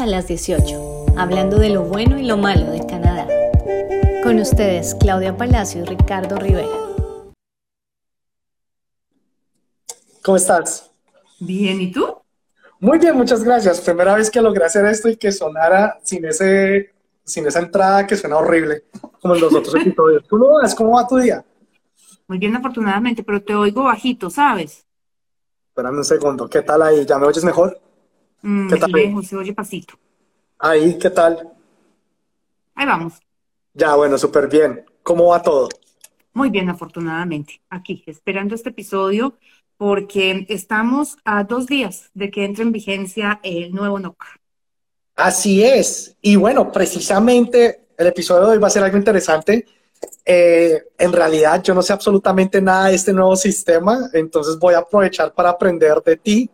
A las 18, hablando de lo bueno y lo malo de Canadá. Con ustedes, Claudia Palacio y Ricardo Rivera. ¿Cómo estás? Bien, ¿y tú? Muy bien, muchas gracias. Primera vez que logré hacer esto y que sonara sin ese, sin esa entrada que suena horrible, como en los otros episodios. ¿Cómo vas? ¿Cómo va tu día? Muy bien, afortunadamente, pero te oigo bajito, ¿sabes? Espérame un segundo. ¿Qué tal ahí? ¿Ya me oyes mejor? Mm, ¿Qué tal? lejos, se oye pasito. Ahí, ¿qué tal? Ahí vamos. Ya, bueno, súper bien. ¿Cómo va todo? Muy bien, afortunadamente. Aquí, esperando este episodio, porque estamos a dos días de que entre en vigencia el nuevo NOC. Así es. Y bueno, precisamente el episodio de hoy va a ser algo interesante. Eh, en realidad yo no sé absolutamente nada de este nuevo sistema, entonces voy a aprovechar para aprender de ti.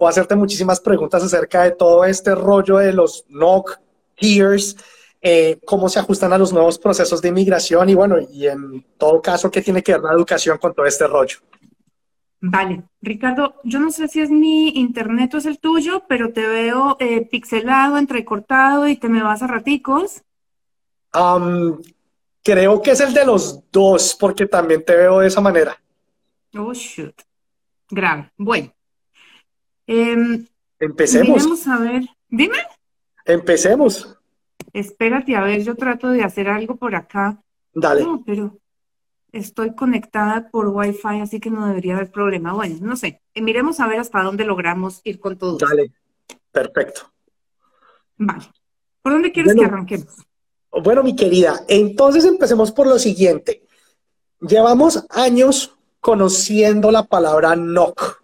A hacerte muchísimas preguntas acerca de todo este rollo de los NOC, tiers, eh, cómo se ajustan a los nuevos procesos de inmigración y bueno, y en todo caso, qué tiene que ver la educación con todo este rollo. Vale, Ricardo, yo no sé si es mi internet o es el tuyo, pero te veo eh, pixelado, entrecortado y te me vas a raticos. Creo que es el de los dos, porque también te veo de esa manera. Oh, shoot. Grave. Bueno. Em, Empecemos, miremos a ver. Dime. empecemos. Espérate, a ver, yo trato de hacer algo por acá. Dale. No, pero estoy conectada por Wi-Fi, así que no debería haber problema. Bueno, no sé. Eh, miremos a ver hasta dónde logramos ir con todo. Dale, perfecto. Vale. ¿Por dónde quieres Bueno. que arranquemos? Bueno, mi querida, entonces empecemos por lo siguiente. Llevamos años conociendo la palabra NOC,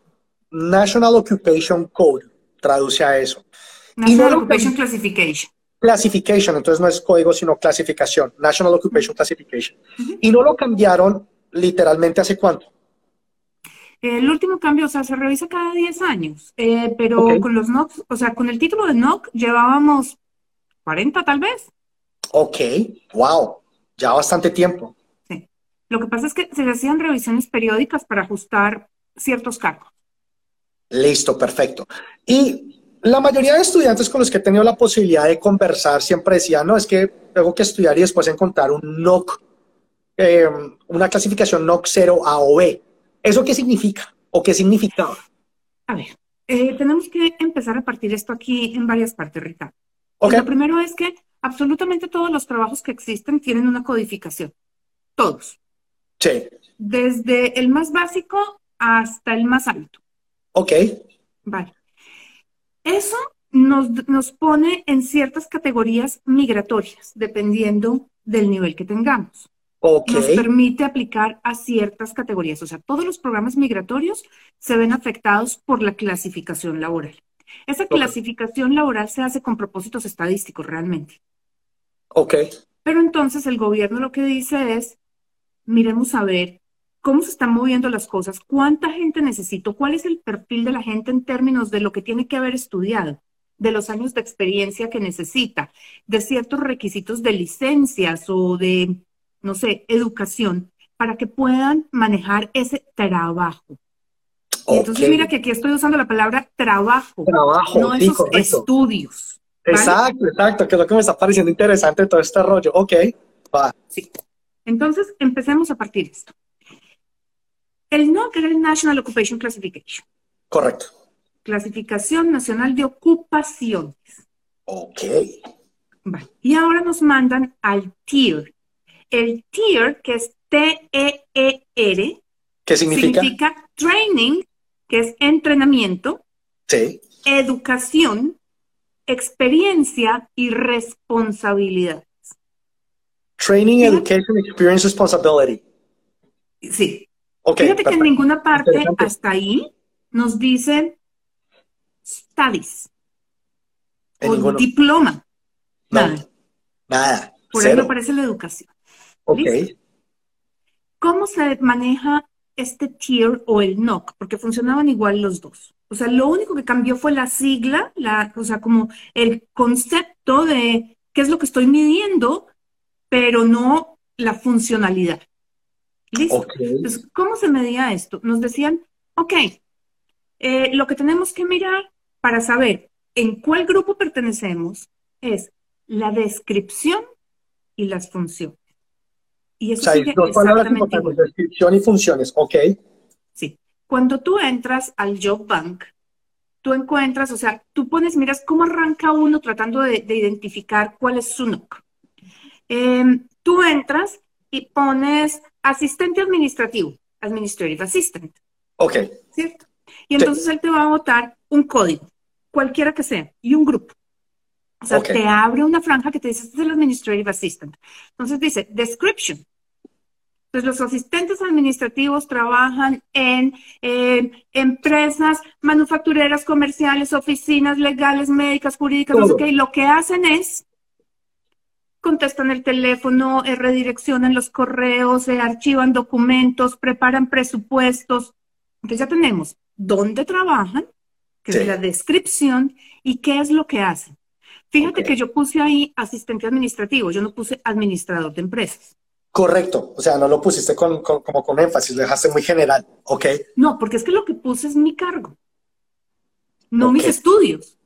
National Occupation Code, traduce a eso. No National Occupation Classification. Classification, entonces no es código, sino clasificación, National Occupation Classification. Y no lo cambiaron literalmente hace cuánto. El último cambio, o sea, se revisa cada 10 años, eh, pero con los NOC, o sea, con el título de NOC llevábamos 40 tal vez. Ok, wow, ya bastante tiempo. Sí. Lo que pasa es que se hacían revisiones periódicas para ajustar ciertos cargos. Listo, perfecto. Y la mayoría de estudiantes con los que he tenido la posibilidad de conversar siempre decían, no, es que tengo que estudiar y después encontrar un NOC, eh, una clasificación NOC 0 A o B. ¿Eso qué significa? ¿O qué significaba? A ver, eh, tenemos que empezar a partir esto aquí en varias partes, Ricardo. Ok, Lo primero es que absolutamente todos los trabajos que existen tienen una codificación. Todos. sí, Desde el más básico hasta el más alto. Ok, Vale. Eso nos, nos pone en ciertas categorías migratorias, dependiendo del nivel que tengamos. ok, Nos permite aplicar a ciertas categorías. O sea, todos los programas migratorios se ven afectados por la clasificación laboral. Esa clasificación laboral se hace con propósitos estadísticos realmente. ok, Pero entonces el gobierno lo que dice es, miremos a ver cómo se están moviendo las cosas, cuánta gente necesito, cuál es el perfil de la gente en términos de lo que tiene que haber estudiado, de los años de experiencia que necesita, de ciertos requisitos de licencias o de, no sé, educación, para que puedan manejar ese trabajo. Entonces mira que aquí estoy usando la palabra trabajo, Trabajo, no esos correcto. estudios. ¿vale? Exacto, exacto, que es lo que me está pareciendo interesante todo este rollo. Ok, va, Sí. Entonces, empecemos a partir de esto. El NOC era el National Occupation Classification, correcto. Clasificación Nacional de Ocupaciones. Ok, Vale. Y ahora nos mandan al TIER. El TIER, que es T-E-E-R, ¿qué significa? significa training, que es entrenamiento, Sí, educación, experiencia y responsabilidad. Training. Education, Experience, Responsibility. Sí, Fíjate que en ninguna parte hasta ahí nos dicen studies En o ninguno. diploma. No, Nada. nada, Por ahí cero. aparece la educación. Ok, ¿Listo? ¿Cómo se maneja este tier o el NOC? Porque funcionaban igual los dos. O sea, lo único que cambió fue la sigla, la, o sea, como el concepto de qué es lo que estoy midiendo, pero no la funcionalidad. ¿Listo? Entonces, ¿cómo se medía esto? Nos decían, ok, eh, lo que tenemos que mirar para saber en cuál grupo pertenecemos es la descripción y las funciones. Y eso o sea, dos palabras importantes, descripción y funciones, ok. Sí. Cuando tú entras al Job Bank, tú encuentras, o sea, tú pones, miras cómo arranca uno tratando de, identificar cuál es su NOC. Em, tú entras y pones asistente administrativo, administrative assistant. Ok. ¿Cierto? Y entonces él te va a botar un código, cualquiera que sea, y un grupo. O sea, te abre una franja que te dice, este es el administrative assistant. Entonces dice, description. Entonces, los asistentes administrativos trabajan en empresas manufactureras, comerciales, oficinas legales, médicas, jurídicas, no sé qué, y lo que hacen es contestan el teléfono, eh, redireccionan los correos, eh, archivan documentos, preparan presupuestos. Entonces ya tenemos dónde trabajan, que es la descripción, y qué es lo que hacen. Fíjate que yo puse ahí asistente administrativo, yo no puse administrador de empresas. Correcto, o sea, no lo pusiste con, como con énfasis, lo dejaste muy general, ¿ok? No, porque es que lo que puse es mi cargo, no mis estudios.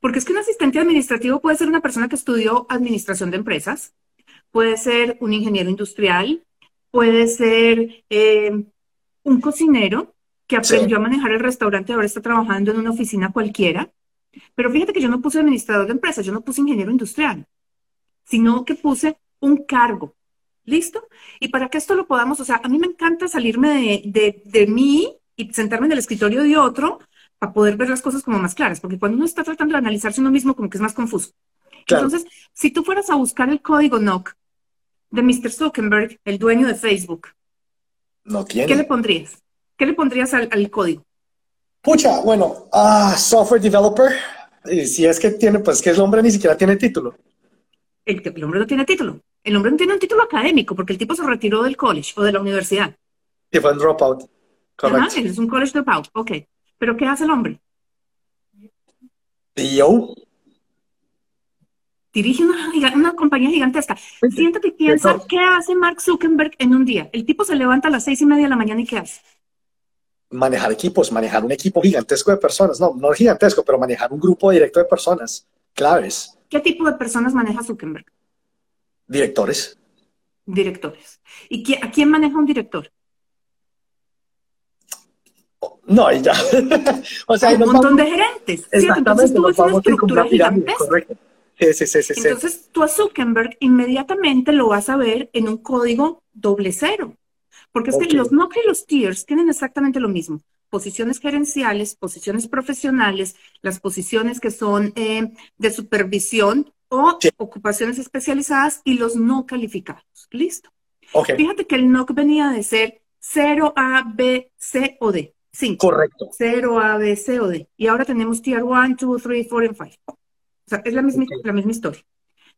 Porque es que un asistente administrativo puede ser una persona que estudió administración de empresas, puede ser un ingeniero industrial, puede ser eh, un cocinero que aprendió a manejar el restaurante y ahora está trabajando en una oficina cualquiera. Pero fíjate que yo no puse administrador de empresas, yo no puse ingeniero industrial, sino que puse un cargo. ¿Listo? Y para que esto lo podamos, o sea, a mí me encanta salirme de, de mí y sentarme en el escritorio de otro para poder ver las cosas como más claras, porque cuando uno está tratando de analizarse uno mismo, como que es más confuso. Entonces, si tú fueras a buscar el código NOC de Mr. Zuckerberg, el dueño de Facebook, no tiene. ¿qué le pondrías? ¿Qué le pondrías al, código? Pucha, bueno, ah, software developer. Y si es que tiene, pues que el hombre ni siquiera tiene título. El, el hombre no tiene título. El hombre no tiene un título académico porque el tipo se retiró del college o de la universidad. Y fue un dropout. Correcto. es un college dropout. Ok. ¿Pero qué hace el hombre? CEO. Dirige una, compañía gigantesca. Siéntate y piensa, ¿qué hace Mark Zuckerberg en un día? El tipo se levanta a las seis y media de la mañana y ¿qué hace? Manejar equipos, manejar un equipo gigantesco de personas. No, no gigantesco, pero manejar un grupo directo de personas claves. ¿Qué tipo de personas maneja Zuckerberg? Directores. Directores. ¿Y a quién maneja un director? No, y ya. o sea, hay un montón de gerentes. Entonces tú ves una estructura gigantesca. Sí, sí, sí, sí, Entonces tú a Zuckerberg inmediatamente lo vas a ver en un código doble cero. Porque es que los NOC y los tiers tienen exactamente lo mismo. Posiciones gerenciales, posiciones profesionales, las posiciones que son eh, de supervisión o ocupaciones especializadas y los no calificados. Listo. Fíjate que el NOC venía de ser 0A, B, C o D. Sí. Correcto. 0, A, B, C o D. Y ahora tenemos Tier 1, 2, 3, 4 y 5. O sea, es la misma, la misma historia.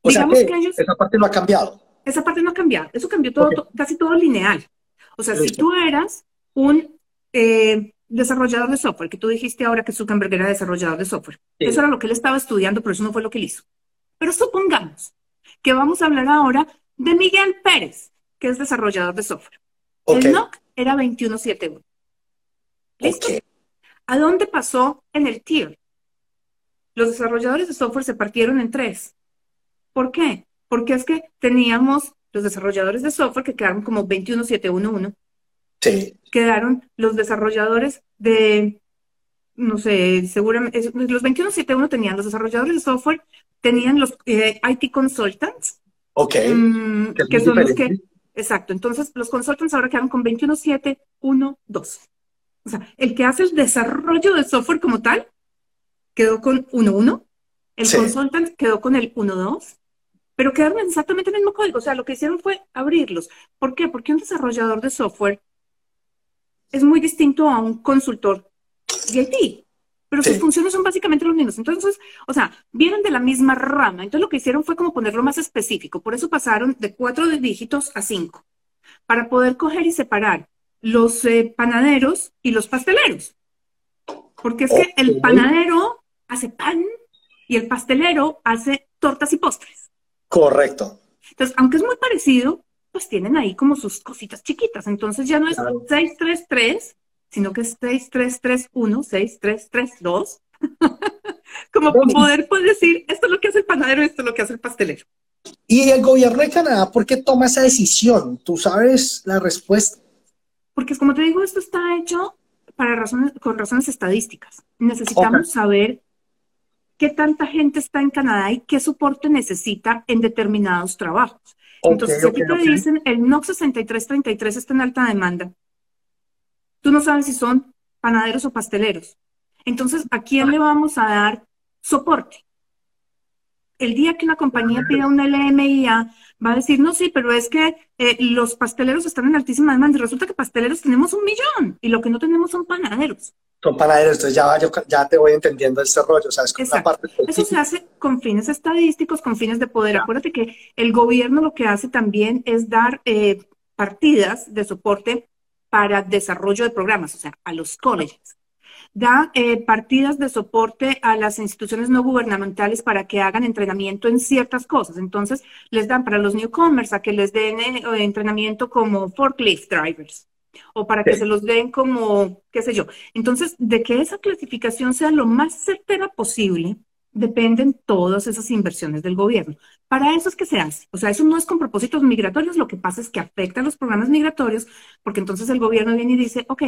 O Digamos sea que, ellos, esa parte no ha cambiado. Esa parte no ha cambiado. Eso cambió todo, casi todo lineal. O sea, si tú eras un eh, desarrollador de software, que tú dijiste ahora que Zuckerberg era desarrollador de software. Eso era lo que él estaba estudiando, pero eso no fue lo que él hizo. Pero supongamos que vamos a hablar ahora de Miguel Pérez, que es desarrollador de software. El NOC era 2171. ¿Listo? ¿A dónde pasó en el tier? Los desarrolladores de software se partieron en tres. ¿Por qué? Porque es que teníamos los desarrolladores de software que quedaron como 21711. Sí. Quedaron los desarrolladores de, no sé, seguramente, los 2171 tenían los desarrolladores de software, tenían los eh, IT consultants. Ok. Mm, que son los que, exacto. Entonces, los consultants ahora quedaron con 21712. O sea, el que hace el desarrollo de software como tal quedó con 1.1, el consultant quedó con el 1.2, pero quedaron exactamente el mismo código. O sea, lo que hicieron fue abrirlos. ¿Por qué? Porque un desarrollador de software es muy distinto a un consultor de IT, pero sus funciones son básicamente los mismos. Entonces, o sea, vienen de la misma rama. Entonces, lo que hicieron fue como ponerlo más específico. Por eso pasaron de cuatro dígitos a cinco, para poder coger y separar los eh, panaderos y los pasteleros. Porque es que el panadero hace pan y el pastelero hace tortas y postres. Correcto. Entonces, aunque es muy parecido, pues tienen ahí como sus cositas chiquitas. Entonces ya no es 633, sino que es 6331, 6332. como poder pues, decir, esto es lo que hace el panadero, esto es lo que hace el pastelero. ¿Y el gobierno de Canadá por qué toma esa decisión? ¿Tú sabes la respuesta? Porque como te digo, esto está hecho para razones, con razones estadísticas. Necesitamos saber qué tanta gente está en Canadá y qué soporte necesita en determinados trabajos. Entonces, si a ti te dicen el NOC 6333 está en alta demanda, tú no sabes si son panaderos o pasteleros. Entonces, ¿a quién le vamos a dar soporte? El día que una compañía pida un LMIA, va a decir, no, sí, pero es que eh, los pasteleros están en altísima demanda. Y resulta que pasteleros tenemos un millón y lo que no tenemos son panaderos son panaderos, entonces ya, ya te voy entendiendo este rollo, o sea, es como una parte Eso se hace con fines estadísticos, con fines de poder. Acuérdate que el gobierno lo que hace también es dar eh, partidas de soporte para desarrollo de programas, o sea, a los colleges. Da eh, partidas de soporte a las instituciones no gubernamentales para que hagan entrenamiento en ciertas cosas. Entonces, les dan para los newcomers a que les den eh, entrenamiento como forklift drivers o para que se los den como, qué sé yo. Entonces, de que esa clasificación sea lo más certera posible, dependen todas esas inversiones del gobierno. Para eso es que se hace. O sea, eso no es con propósitos migratorios, lo que pasa es que afecta a los programas migratorios, porque entonces el gobierno viene y dice, ok,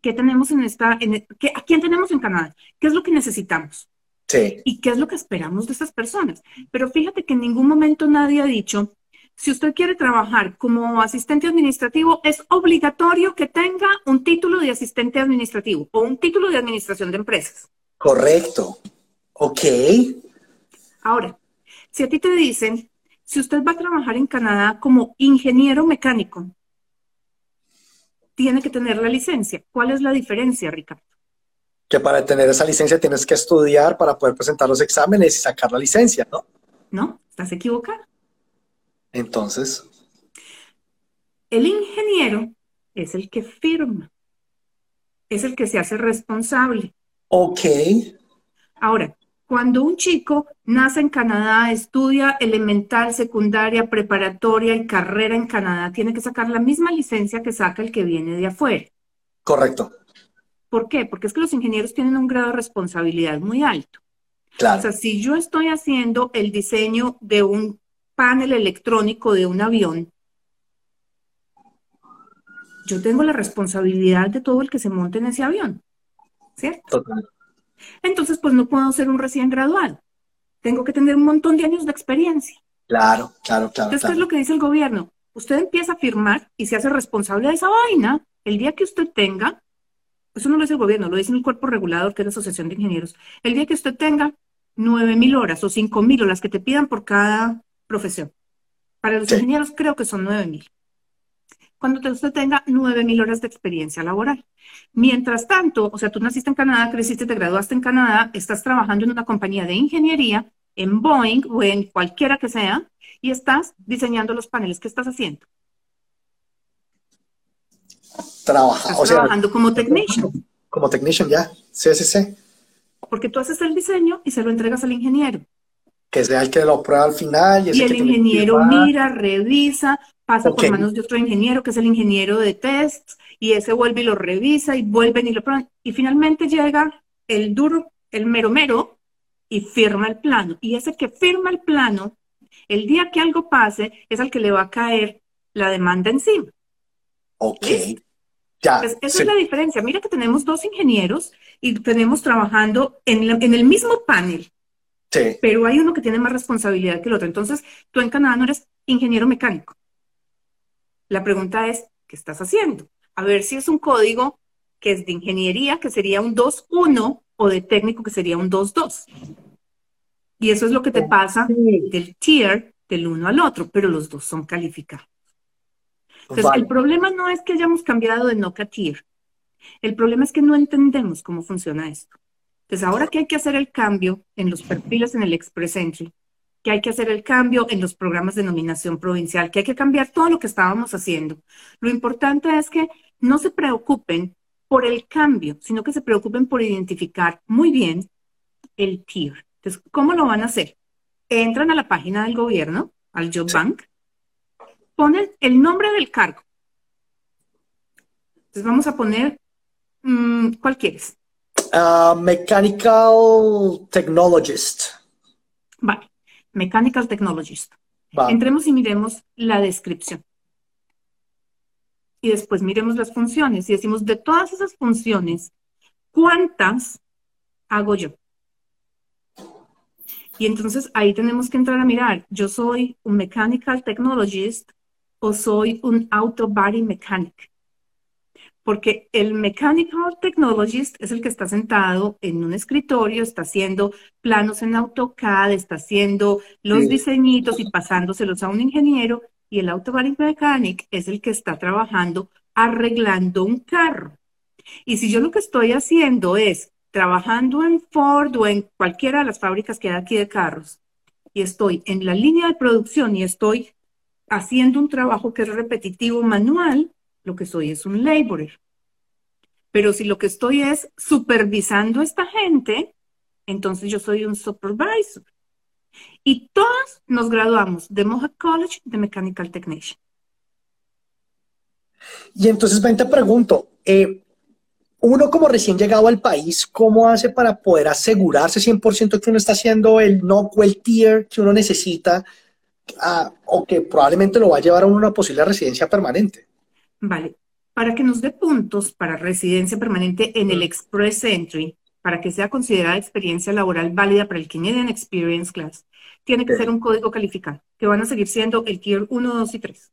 ¿qué tenemos en esta, en, e, ¿qué, ¿a quién tenemos en Canadá? ¿Qué es lo que necesitamos? Sí. ¿Y qué es lo que esperamos de estas personas? Pero fíjate que en ningún momento nadie ha dicho, si usted quiere trabajar como asistente administrativo, es obligatorio que tenga un título de asistente administrativo o un título de administración de empresas. Correcto. Ok. Ahora, si a ti te dicen, si usted va a trabajar en Canadá como ingeniero mecánico, tiene que tener la licencia. ¿Cuál es la diferencia, Ricardo? Que para tener esa licencia tienes que estudiar para poder presentar los exámenes y sacar la licencia, ¿no? No, estás equivocado. Entonces. El ingeniero es el que firma, es el que se hace responsable. Ok. Ahora, cuando un chico nace en Canadá, estudia elemental, secundaria, preparatoria y carrera en Canadá, tiene que sacar la misma licencia que saca el que viene de afuera. Correcto. ¿Por qué? Porque es que los ingenieros tienen un grado de responsabilidad muy alto. Claro. O sea, si yo estoy haciendo el diseño de un panel electrónico de un avión, yo tengo la responsabilidad de todo el que se monte en ese avión, ¿cierto? Entonces, pues no puedo ser un recién graduado. Tengo que tener un montón de años de experiencia. Claro, claro, claro. Entonces, ¿qué es lo que dice el gobierno? Usted empieza a firmar y se hace responsable de esa vaina el día que usted tenga, eso no lo dice el gobierno, lo dice el cuerpo regulador, que es la Asociación de Ingenieros, el día que usted tenga nueve mil horas o cinco mil o las que te pidan por cada profesión. Para los ingenieros creo que son 9.000. Cuando usted tenga 9.000 horas de experiencia laboral. Mientras tanto, o sea, tú naciste en Canadá, creciste, te graduaste en Canadá, estás trabajando en una compañía de ingeniería, en Boeing o en cualquiera que sea, y estás diseñando los paneles. ¿Qué estás haciendo? Trabaja, estás trabajando como technician. Como technician, ya. Sí, sí, sí. Porque tú haces el diseño y se lo entregas al ingeniero que sea el que lo prueba al final. Y, el ingeniero mira, revisa, pasa por manos de otro ingeniero, que es el ingeniero de test, y ese vuelve y lo revisa, y vuelven y lo prueban. Y finalmente llega el duro, el mero mero, y firma el plano. Y ese que firma el plano, el día que algo pase, es al que le va a caer la demanda encima. Ok. Ya, pues esa es la diferencia. Mira que tenemos dos ingenieros y tenemos trabajando en, en el mismo panel, pero hay uno que tiene más responsabilidad que el otro. Entonces, tú en Canadá no eres ingeniero mecánico. La pregunta es, ¿qué estás haciendo? A ver si es un código que es de ingeniería, que sería un 2.1, o de técnico, que sería un 2.2. Y eso es lo que te pasa del tier del uno al otro, pero los dos son calificados. Entonces, el problema no es que hayamos cambiado de NOC a tier. El problema es que no entendemos cómo funciona esto. Entonces, ahora que hay que hacer el cambio en los perfiles en el Express Entry, que hay que hacer el cambio en los programas de nominación provincial, que hay que cambiar todo lo que estábamos haciendo. Lo importante es que no se preocupen por el cambio, sino que se preocupen por identificar muy bien el tier. Entonces, ¿cómo lo van a hacer? Entran a la página del gobierno, al Job Bank, ponen el nombre del cargo. Entonces, vamos a poner, mm, ¿cuál quieres? Ah, mechanical Technologist. Vale, Mechanical Technologist. Entremos y miremos la descripción. Y después miremos las funciones y decimos, de todas esas funciones, ¿cuántas hago yo? Y entonces ahí tenemos que entrar a mirar, yo soy un mechanical technologist o soy un auto body mechanic. Porque el mechanical technologist es el que está sentado en un escritorio, está haciendo planos en AutoCAD, está haciendo los diseñitos y pasándoselos a un ingeniero. Y el auto body mechanic es el que está trabajando arreglando un carro. Y si yo lo que estoy haciendo es trabajando en Ford o en cualquiera de las fábricas que hay aquí de carros y estoy en la línea de producción y estoy haciendo un trabajo que es repetitivo manual, lo que soy es un laborer. Pero si lo que estoy es supervisando a esta gente, entonces yo soy un supervisor. Y todos nos graduamos de Mohawk College de Mechanical Technician. Y entonces, ven, te pregunto, eh, uno como recién llegado al país, ¿cómo hace para poder asegurarse 100% que uno está haciendo el no el tier que uno necesita ah, o que probablemente lo va a llevar a una posible residencia permanente? Vale, para que nos dé puntos para residencia permanente en el Express Entry, para que sea considerada experiencia laboral válida para el Canadian Experience Class, tiene que ser un código calificado, que van a seguir siendo el Tier 1, 2 y 3.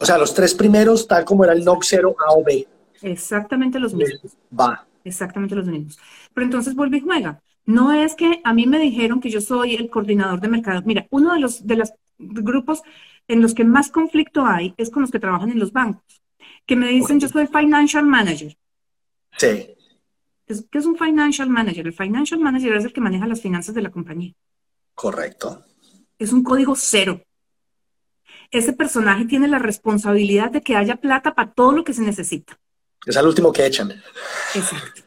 O sea, los tres primeros, tal como era el NOC 0 A o B. Exactamente los mismos. Va. Exactamente los mismos. Pero entonces vuelve y juega. No es que a mí me dijeron que yo soy el coordinador de mercado. Mira, uno de los, de los grupos en los que más conflicto hay es con los que trabajan en los bancos, que me dicen yo soy financial manager. Sí. ¿Qué es un financial manager? El financial manager es el que maneja las finanzas de la compañía. Correcto. Es un código cero. Ese personaje tiene la responsabilidad de que haya plata para todo lo que se necesita. Es el último que echan. Exacto.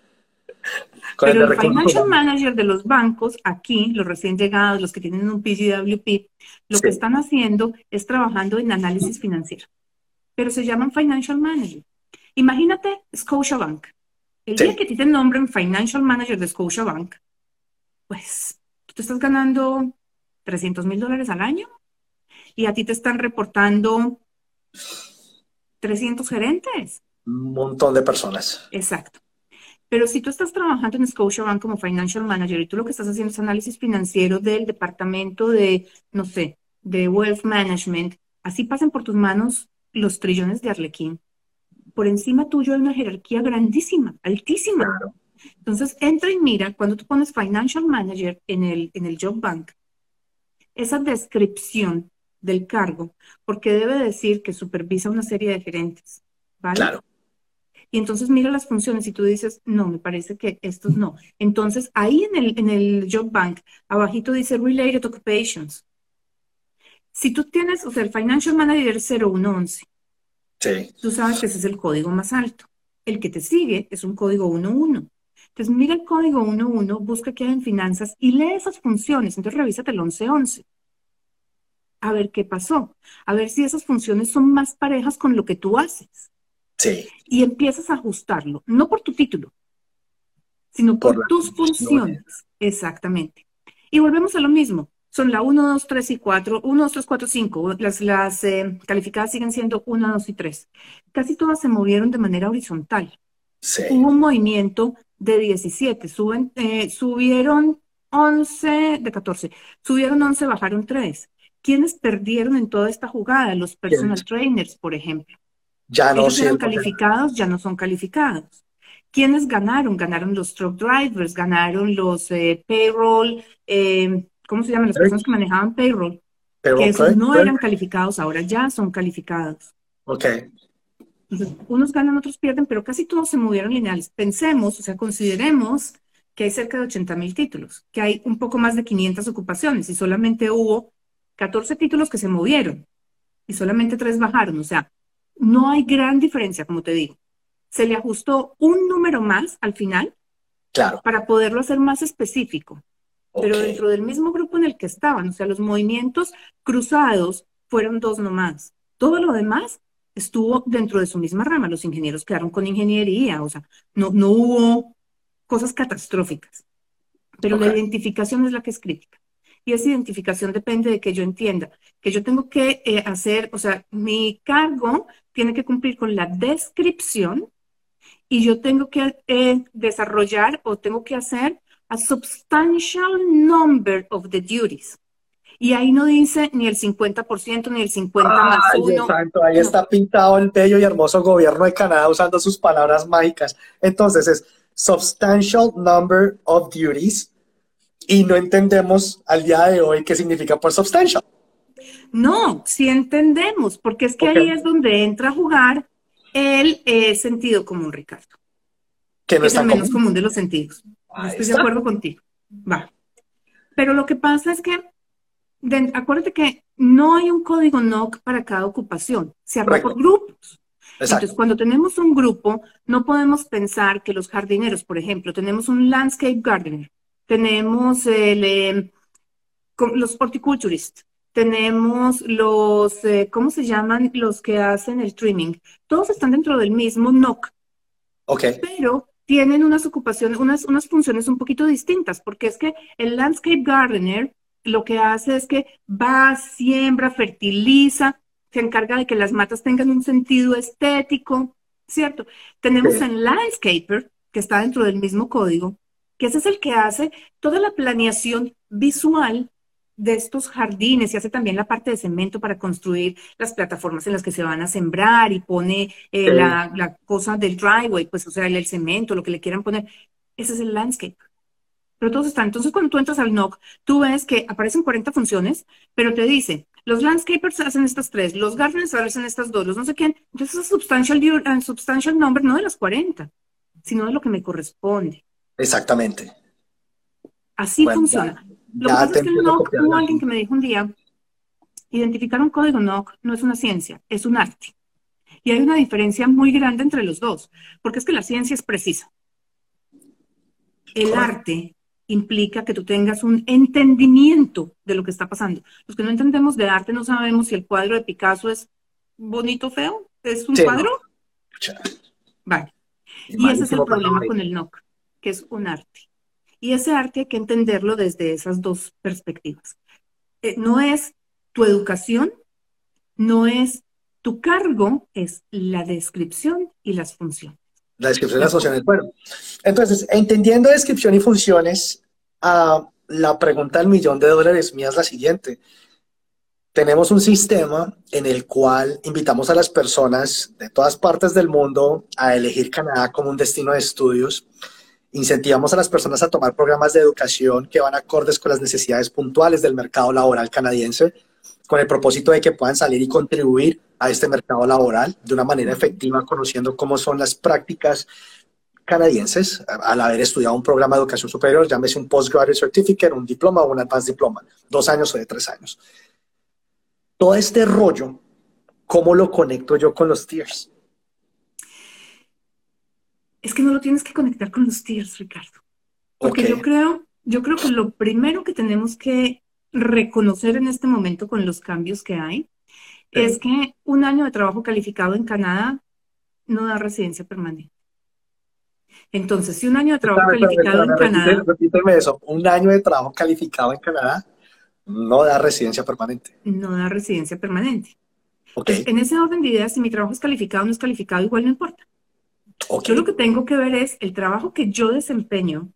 Pero el, financial manager de los bancos, aquí, los recién llegados, los que tienen un PGWP, lo que están haciendo es trabajando en análisis financiero. Pero se llaman financial manager. Imagínate Scotiabank. El día que te nombren financial manager de Scotiabank, pues tú te estás ganando 300 mil dólares al año y a ti te están reportando 300 gerentes un montón de personas. Exacto. Pero si tú estás trabajando en Scotiabank como financial manager y tú lo que estás haciendo es análisis financiero del departamento de, no sé, de wealth management, así pasen por tus manos los trillones de Arlequín. Por encima tuyo hay una jerarquía grandísima, altísima. Entonces, entra y mira, cuando tú pones financial manager en el, en el job bank, esa descripción del cargo, porque debe decir que supervisa una serie de gerentes. ¿vale? Claro. Y entonces mira las funciones y tú dices, no, me parece que estos no. Entonces ahí en el, en el Job Bank, abajito dice Related Occupations. Si tú tienes, o sea, el Financial Manager 0111, sí. tú sabes que ese es el código más alto. El que te sigue es un código 11. Entonces mira el código 11, busca qué hay en finanzas y lee esas funciones. Entonces revísate el 1111. A ver qué pasó. A ver si esas funciones son más parejas con lo que tú haces. Y empiezas a ajustarlo, no por tu título, sino por, tus funciones. Exactamente. Y volvemos a lo mismo. Son la 1, 2, 3 y 4, 1, 2, 3, 4, 5. Las, las eh, calificadas siguen siendo 1, 2 y 3. Casi todas se movieron de manera horizontal. Hubo un movimiento de 17, suben, eh, subieron 11, de 14, subieron 11, bajaron 3. ¿Quiénes perdieron en toda esta jugada? Los personal trainers, por ejemplo. Ya no Ellos eran calificados, ya no son calificados. ¿Quiénes ganaron? Ganaron los truck drivers, ganaron los eh, payroll, eh, ¿cómo se llaman? Las personas que manejaban payroll. que esos no eran calificados, ahora ya son calificados. Ok. unos ganan, otros pierden, pero casi todos se movieron lineales. Pensemos, o sea, consideremos que hay cerca de 80 mil títulos, que hay un poco más de 500 ocupaciones y solamente hubo 14 títulos que se movieron y solamente 3 bajaron. O sea, no hay gran diferencia, como te digo. Se le ajustó un número más al final claro. para poderlo hacer más específico. Pero dentro del mismo grupo en el que estaban, o sea, los movimientos cruzados fueron dos nomás. Todo lo demás estuvo dentro de su misma rama. Los ingenieros quedaron con ingeniería, o sea, no, no hubo cosas catastróficas, pero la identificación es la que es crítica. Y esa identificación depende de que yo entienda que yo tengo que eh, hacer, o sea, mi cargo tiene que cumplir con la descripción y yo tengo que eh, desarrollar o tengo que hacer a substantial number of the duties. Y ahí no dice ni el 50% ni el 50% más uno. ahí está pintado el bello y hermoso gobierno de Canadá usando sus palabras mágicas. Entonces es substantial number of duties y no entendemos al día de hoy qué significa por substantial. No, sí entendemos, porque es que ahí es donde entra a jugar el eh, sentido común, Ricardo. Que no es el menos común. de los sentidos. Estoy de acuerdo contigo. Va. Pero lo que pasa es que, acuérdate que no hay un código NOC para cada ocupación. Se habla por grupos. Entonces, cuando tenemos un grupo, no podemos pensar que los jardineros, por ejemplo, tenemos un landscape gardener, tenemos el, eh, los horticulturists, tenemos los, eh, ¿cómo se llaman? Los que hacen el trimming. Todos están dentro del mismo NOC. Ok. Pero tienen unas ocupaciones, unas, unas funciones un poquito distintas, porque es que el landscape gardener lo que hace es que va, siembra, fertiliza, se encarga de que las matas tengan un sentido estético, ¿cierto? Tenemos el landscaper, que está dentro del mismo código, que ese es el que hace toda la planeación visual de estos jardines y hace también la parte de cemento para construir las plataformas en las que se van a sembrar y pone eh, la, cosa del driveway, pues o sea, el, cemento, lo que le quieran poner. Ese es el landscape. Pero todos están. Entonces, cuando tú entras al NOC, tú ves que aparecen 40 funciones, pero te dice, los landscapers hacen estas tres, los gardeners hacen estas dos, los no sé quién. Entonces, es substantial, uh, substantial number no de las 40, sino de lo que me corresponde. Exactamente. Así funciona. Lo que pasa es que el NOC, hubo alguien que me dijo un día, identificar un código NOC no es una ciencia, es un arte. Y hay una diferencia muy grande entre los dos, porque es que la ciencia es precisa. El arte implica que tú tengas un entendimiento de lo que está pasando. Los que no entendemos de arte no sabemos si el cuadro de Picasso es bonito o feo, es un cuadro. Vale. Y ese es el problema con el NOC, que es un arte. Y ese arte hay que entenderlo desde esas dos perspectivas. Eh, no es tu educación, no es tu cargo, es la descripción y las funciones. La descripción y las funciones. Bueno, entonces, entendiendo descripción y funciones, uh, la pregunta del millón de dólares mía es la siguiente. Tenemos un sistema en el cual invitamos a las personas de todas partes del mundo a elegir Canadá como un destino de estudios Incentivamos a las personas a tomar programas de educación que van acordes con las necesidades puntuales del mercado laboral canadiense, con el propósito de que puedan salir y contribuir a este mercado laboral de una manera efectiva, conociendo cómo son las prácticas canadienses al haber estudiado un programa de educación superior, llámese un postgraduate certificate, un diploma o un advanced diploma, dos años o de tres años. Todo este rollo, ¿cómo lo conecto yo con los tiers? Es que no lo tienes que conectar con los tiers, Ricardo. Porque yo creo, yo creo que lo primero que tenemos que reconocer en este momento con los cambios que hay es que un año de trabajo calificado en Canadá no da residencia permanente. Entonces, si un año de trabajo calificado en Canadá. Repíteme eso, un año de trabajo calificado en Canadá no da residencia permanente. No da residencia permanente. en ese orden de ideas, si mi trabajo es calificado o no es calificado, igual no importa. Yo lo que tengo que ver es el trabajo que yo desempeño,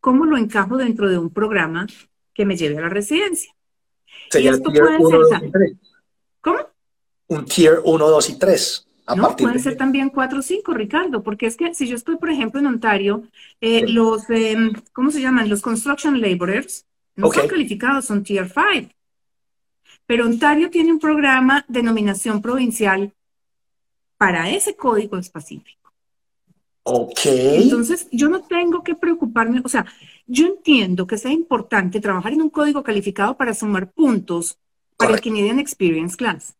cómo lo encajo dentro de un programa que me lleve a la residencia. Sería esto puede ser, ¿Cómo? Un tier 1, 2 y 3. no, puede ser también 4 o 5, Ricardo, porque es que si yo estoy, por ejemplo, en Ontario, eh, los, em, ¿cómo se llaman? Los construction laborers no son calificados, son tier 5. Pero Ontario tiene un programa de nominación provincial para ese código específico. Ok. Entonces, yo no tengo que preocuparme, o sea, yo entiendo que sea importante trabajar en un código calificado para sumar puntos para el Canadian Experience Class.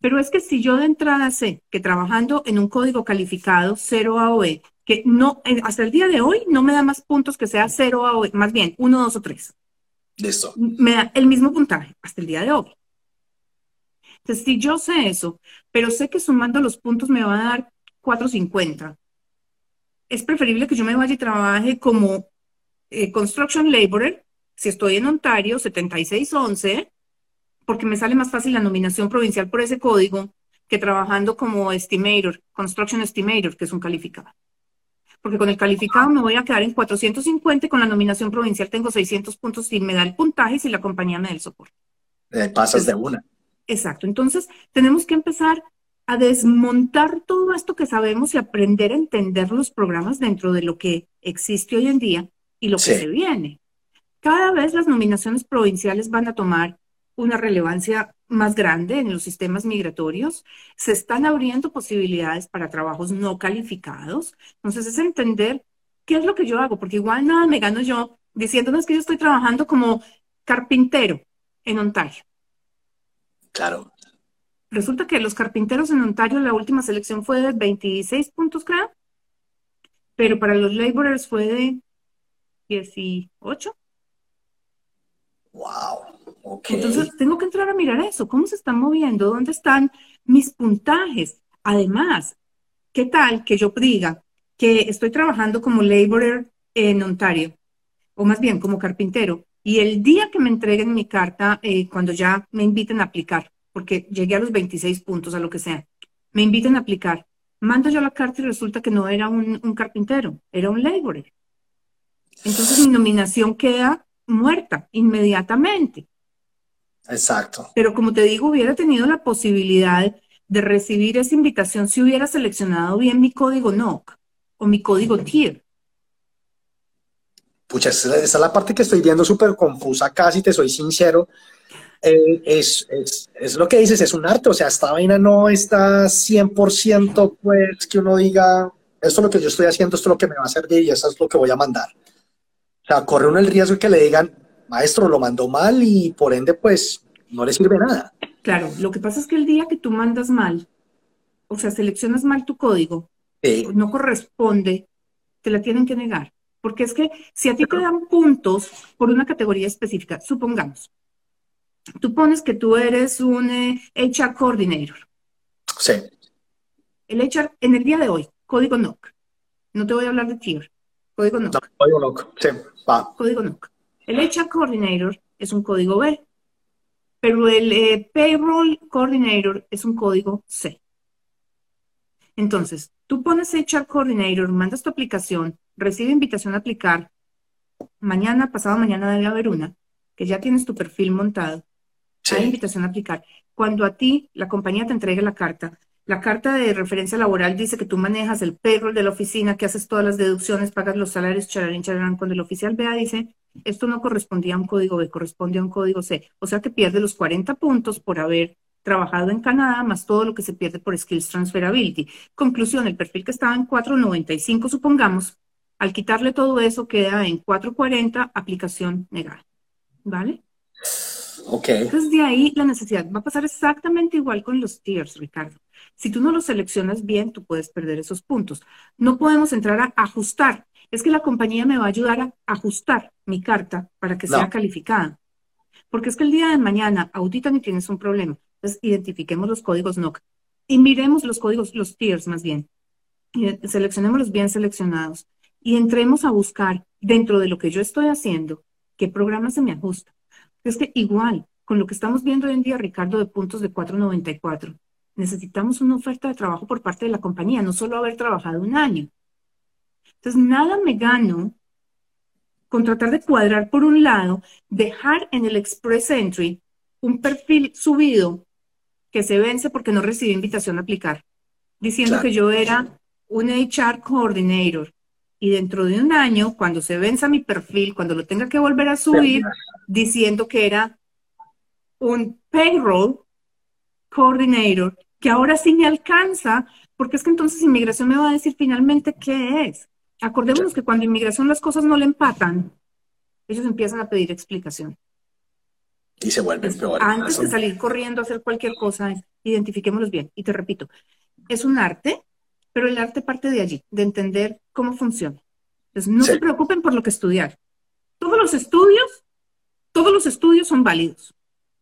Pero es que si yo de entrada sé que trabajando en un código calificado 0 AOE, que no, hasta el día de hoy no me da más puntos que sea 0 AOE, más bien 1, 2 o 3. Listo. Me da el mismo puntaje hasta el día de hoy. Entonces, si yo sé eso, pero sé que sumando los puntos me va a dar 450, es preferible que yo me vaya y trabaje como eh, construction laborer, si estoy en Ontario, 7611, porque me sale más fácil la nominación provincial por ese código que trabajando como estimator, construction estimator, que es un calificado. Porque con el calificado me voy a quedar en 450 y con la nominación provincial tengo 600 puntos y me da el puntaje si la compañía me da el soporte. Eh, pasas de una. Exacto. Entonces, tenemos que empezar a desmontar todo esto que sabemos y aprender a entender los programas dentro de lo que existe hoy en día y lo que se viene. Cada vez las nominaciones provinciales van a tomar una relevancia más grande en los sistemas migratorios. Se están abriendo posibilidades para trabajos no calificados. Entonces es entender qué es lo que yo hago, porque igual nada me gano yo diciéndonos que yo estoy trabajando como carpintero en Ontario. Claro. Resulta que los carpinteros en Ontario, la última selección fue de 26 puntos, creo, pero para los laborers fue de 18. Wow. Entonces tengo que entrar a mirar eso, cómo se están moviendo, dónde están mis puntajes. Además, ¿qué tal que yo diga que estoy trabajando como laborer en Ontario, o más bien como carpintero, y el día que me entreguen mi carta, eh, cuando ya me inviten a aplicar, porque llegué a los 26 puntos, a lo que sea, me inviten a aplicar, mando yo la carta y resulta que no era un, un carpintero, era un laborer. Entonces mi nominación queda muerta inmediatamente. Exacto. Pero como te digo, hubiera tenido la posibilidad de recibir esa invitación si hubiera seleccionado bien mi código NOC o mi código TIR. Pucha, esa es la parte que estoy viendo súper confusa, casi te soy sincero. Eh, es, es, es, lo que dices, es un arte, o sea, esta vaina no está 100% pues que uno diga, esto es lo que yo estoy haciendo, esto es lo que me va a servir y eso es lo que voy a mandar. O sea, corre uno el riesgo de que le digan, maestro, lo mandó mal y por ende pues no le sirve nada. Claro, lo que pasa es que el día que tú mandas mal, o sea, seleccionas mal tu código, no corresponde, te la tienen que negar. Porque es que si a ti te dan puntos por una categoría específica, supongamos, tú pones que tú eres un HR eh, coordinator. Sí. El HR, en el día de hoy, código NOC. No te voy a hablar de tier. Código NOC. código NOC, sí. Va. Código NOC. El HR coordinator es un código B, pero el eh, payroll coordinator es un código C. Entonces, tú pones HR coordinator, mandas tu aplicación, recibe invitación a aplicar. Mañana, pasado mañana debe haber una, que ya tienes tu perfil montado. Hay invitación a aplicar. Cuando a ti, la compañía te entregue la carta, la carta de referencia laboral dice que tú manejas el payroll de la oficina, que haces todas las deducciones, pagas los salarios, chararín, chararán. Cuando el oficial vea, dice, esto no correspondía a un código B, corresponde a un código C. O sea que pierde los 40 puntos por haber trabajado en Canadá, más todo lo que se pierde por Skills Transferability. Conclusión, el perfil que estaba en 495, supongamos, al quitarle todo eso queda en 440, aplicación negada. ¿Vale? Ok. Entonces de ahí la necesidad va a pasar exactamente igual con los tiers, Ricardo. Si tú no los seleccionas bien, tú puedes perder esos puntos. No podemos entrar a ajustar. Es que la compañía me va a ayudar a ajustar mi carta para que sea calificada. Porque es que el día de mañana auditan y tienes un problema. Entonces identifiquemos los códigos NOC y miremos los códigos, los tiers más bien. Y seleccionemos bien seleccionados y entremos a buscar dentro de lo que yo estoy haciendo qué programa se me ajusta. Es que igual, con lo que estamos viendo hoy en día, Ricardo, de puntos de 494, necesitamos una oferta de trabajo por parte de la compañía, no solo haber trabajado un año. Entonces, nada me gano con tratar de cuadrar por un lado, dejar en el Express Entry un perfil subido que se vence porque no recibí invitación a aplicar, diciendo que yo era un HR coordinator, y dentro de un año, cuando se venza mi perfil, cuando lo tenga que volver a subir, diciendo que era un payroll coordinator, que ahora sí me alcanza, porque es que entonces inmigración me va a decir finalmente qué es. Acordémonos que cuando inmigración las cosas no le empatan, ellos empiezan a pedir explicación. Y se vuelven peor. Antes de salir corriendo a hacer cualquier cosa, identifiquémoslos bien. Y te repito, es un arte, pero el arte parte de allí, de entender cómo funciona. Entonces, no se preocupen por lo que estudiar. Todos los estudios, todos los estudios son válidos.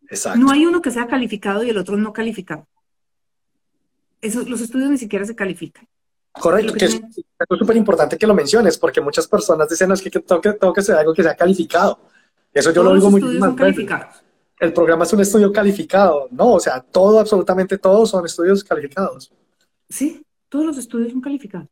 Exacto. No hay uno que sea calificado y el otro no calificado. Eso, los estudios ni siquiera se califican. Correcto, que es súper importante que lo menciones, porque muchas personas dicen, es que tengo que, tengo que ser algo que sea calificado. Eso yo lo digo muy más El programa es un estudio calificado, ¿no? O sea, todo, absolutamente todos son estudios calificados. Sí, todos los estudios son calificados.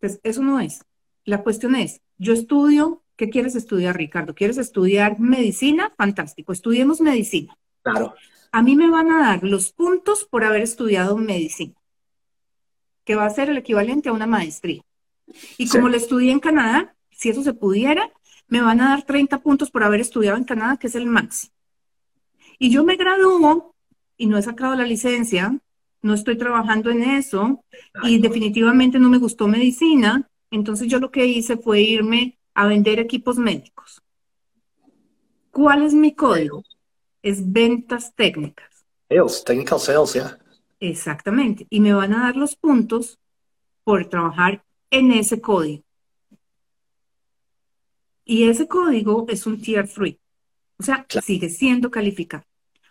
Pues eso no es. La cuestión es, yo estudio, ¿qué quieres estudiar, Ricardo? ¿Quieres estudiar medicina? Fantástico, estudiemos medicina. Claro. A mí me van a dar los puntos por haber estudiado medicina, que va a ser el equivalente a una maestría. Y como lo estudié en Canadá, si eso se pudiera, me van a dar 30 puntos por haber estudiado en Canadá, que es el máximo. Y yo me gradúo y no he sacado la licencia, no estoy trabajando en eso y definitivamente no me gustó medicina, entonces yo lo que hice fue irme a vender equipos médicos. ¿Cuál es mi código? Es ventas técnicas. Sales, technical sales, ya. Exactamente. Y me van a dar los puntos por trabajar en ese código. Y ese código es un tier 3. O sea, sigue siendo calificado.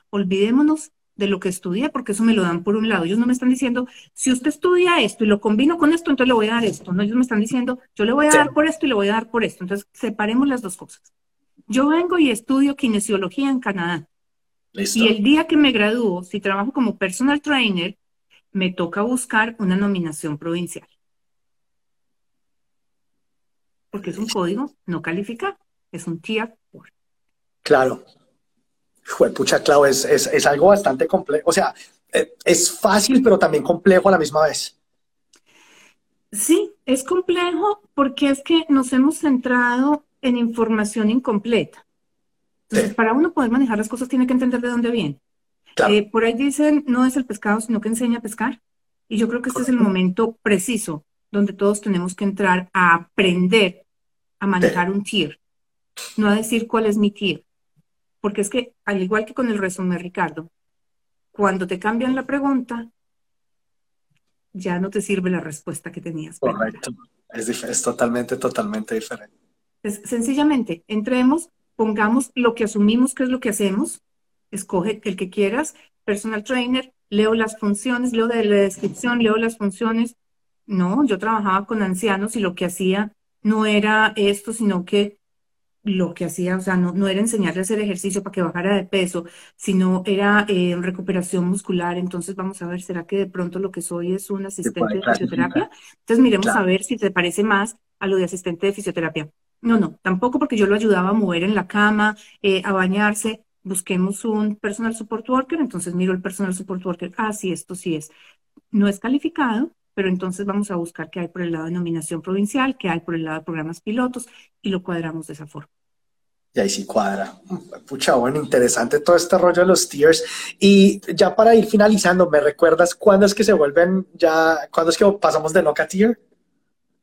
Olvidémonos de lo que estudié, porque eso me lo dan por un lado. Ellos no me están diciendo, si usted estudia esto y lo combino con esto, entonces le voy a dar esto. No, ellos me están diciendo, yo le voy a dar por esto y le voy a dar por esto. Entonces, separemos las dos cosas. Yo vengo y estudio kinesiología en Canadá. Y el día que me gradúo, si trabajo como personal trainer, me toca buscar una nominación provincial. Porque es un código no calificado, es un 4. Claro, pucha, Clau, es, es, algo bastante complejo. O sea, eh, es fácil, pero también complejo a la misma vez. Sí, es complejo porque es que nos hemos centrado en información incompleta. Entonces, para uno poder manejar las cosas, tiene que entender de dónde viene. Eh, por ahí dicen, no es el pescado, sino que enseña a pescar. Y yo creo que este es el momento preciso donde todos tenemos que entrar a aprender a manejar un tier. No a decir cuál es mi tier, porque es que, al igual que con el resumen, Ricardo, cuando te cambian la pregunta, ya no te sirve la respuesta que tenías. Correcto. Es, totalmente, totalmente diferente. Es, sencillamente, entremos, pongamos lo que asumimos que es lo que hacemos, escoge el que quieras, personal trainer, leo las funciones, leo de la descripción, leo las funciones. No, yo trabajaba con ancianos y lo que hacía no era esto, sino que lo que hacía, o sea, no, no era enseñarle a hacer ejercicio para que bajara de peso, sino era eh, recuperación muscular. Entonces, vamos a ver, ¿será que de pronto lo que soy es un asistente de fisioterapia? Entonces, miremos a ver si te parece más a lo de asistente de fisioterapia. No, no, tampoco porque yo lo ayudaba a mover en la cama, eh, a bañarse. Busquemos un personal support worker, entonces miro el personal support worker. Ah, sí, esto sí es. No es calificado, pero entonces vamos a buscar qué hay por el lado de nominación provincial, qué hay por el lado de programas pilotos y lo cuadramos de esa forma. Y ahí sí cuadra. Pucha, bueno, interesante todo este rollo de los tiers. Y ya para ir finalizando, ¿me recuerdas cuándo es que se vuelven ya, cuándo es que pasamos de NOCA tier?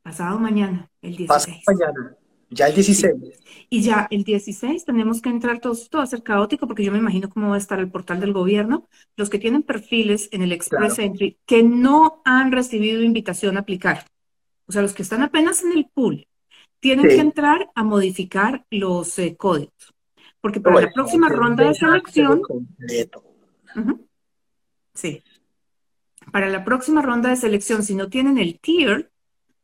Pasado mañana, el 16. Pasado mañana, ya el 16. Y ya el 16 tenemos que entrar todos, todo a ser caótico porque yo me imagino cómo va a estar el portal del gobierno. Los que tienen perfiles en el Express Entry que no han recibido invitación a aplicar. O sea, los que están apenas en el pool, tienen que entrar a modificar los eh, códigos. Porque para la próxima ronda de selección... sí. Para la próxima ronda de selección, si no tienen el tier,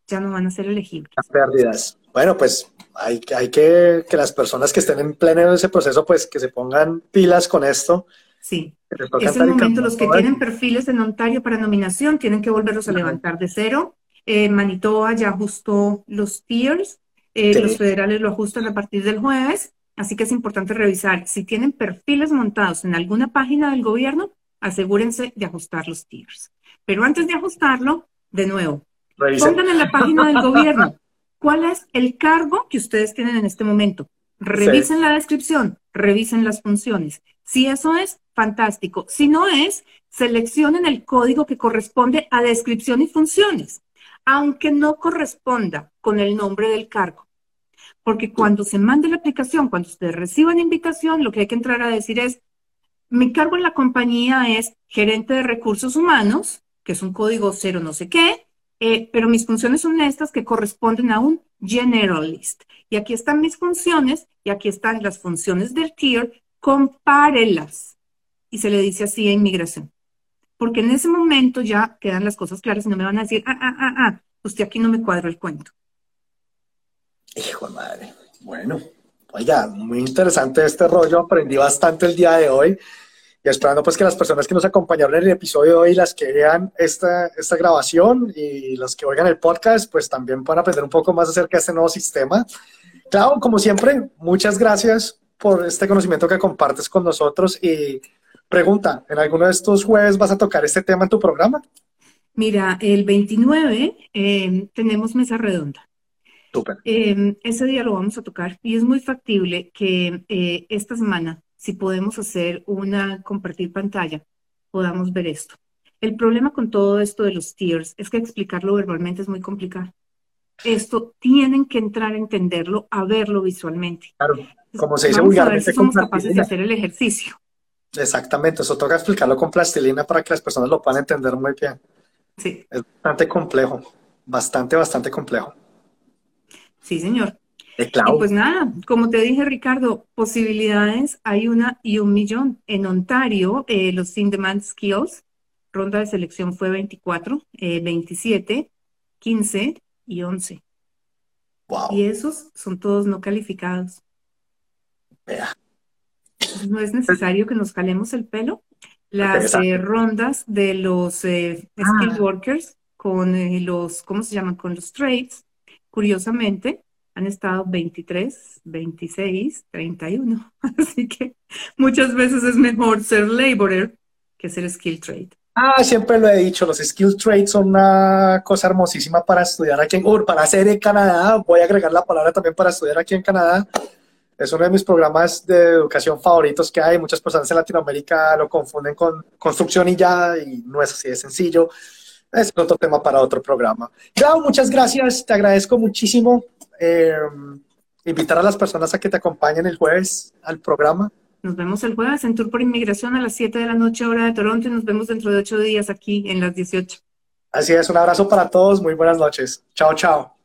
ya no van a ser elegibles. Las pérdidas. Bueno, pues hay, hay que que las personas que estén en pleno en ese proceso, pues que se pongan pilas con esto. Sí. Es el momento, los que tienen perfiles en Ontario para nominación tienen que volverlos a levantar de cero. Eh, Manitoba ya ajustó los tiers, eh, los federales lo ajustan a partir del jueves, así que es importante revisar. Si tienen perfiles montados en alguna página del gobierno, asegúrense de ajustar los tiers. Pero antes de ajustarlo, de nuevo, pongan en la página del gobierno cuál es el cargo que ustedes tienen en este momento. Revisen la descripción, revisen las funciones. Si eso es, fantástico. Si no es, seleccionen el código que corresponde a descripción y funciones, aunque no corresponda con el nombre del cargo. Porque cuando se mande la aplicación, cuando ustedes reciban invitación, lo que hay que entrar a decir es, mi cargo en la compañía es gerente de recursos humanos, que es un código cero no sé qué, eh, pero mis funciones son estas que corresponden a un generalist. Y aquí están mis funciones y aquí están las funciones del tier, compárelas. Y se le dice así a inmigración. porque en ese momento ya quedan las cosas claras y no me van a decir, ah, ah, ah, ah, usted aquí no me cuadra el cuento. Hijo de madre. Bueno, oiga, muy interesante este rollo, aprendí bastante el día de hoy y esperando pues que las personas que nos acompañaron en el episodio de hoy, las que vean esta, esta grabación y los que oigan el podcast, pues también puedan aprender un poco más acerca de este nuevo sistema. Claro, como siempre, muchas gracias por este conocimiento que compartes con nosotros y pregunta, ¿en alguno de estos jueves vas a tocar este tema en tu programa? Mira, el 29 eh, tenemos mesa redonda. Eh, ese día lo vamos a tocar y es muy factible que eh, esta semana si podemos hacer una compartir pantalla, podamos ver esto. El problema con todo esto de los tiers es que explicarlo verbalmente es muy complicado. Esto tienen que entrar a entenderlo, a verlo visualmente. Claro, como se dice Vamos a ver si somos capaces de hacer el ejercicio. Exactamente, eso toca explicarlo con plastilina para que las personas lo puedan entender muy bien. Sí. Es bastante complejo, bastante, bastante complejo. Sí, señor. Y pues nada, como te dije, Ricardo, posibilidades hay una y un millón. En Ontario, eh, los In Demand Skills, ronda de selección fue 24, 27, 15 y 11. Y esos son todos no calificados. No es necesario que nos calemos el pelo. Las eh, rondas de los eh, skill ah. workers con los, ¿cómo se llaman? Con los trades, curiosamente, han estado 23, 26, 31. Así que muchas veces es mejor ser laborer que ser skill trade. Ah, siempre lo he dicho, los skill trades son una cosa hermosísima para estudiar aquí en Ur, para hacer en Canadá. Voy a agregar la palabra también para estudiar aquí en Canadá. Es uno de mis programas de educación favoritos que hay. Muchas personas en Latinoamérica lo confunden con construcción y ya, y no es así de sencillo. Es otro tema para otro programa. Clau, muchas gracias. Te agradezco muchísimo eh, invitar a las personas a que te acompañen el jueves al programa. Nos vemos el jueves en Tour por Inmigración a las 7 de la noche, hora de Toronto, y nos vemos dentro de 8 días aquí en las 18. Así es, un abrazo para todos, muy buenas noches. Chao, chao.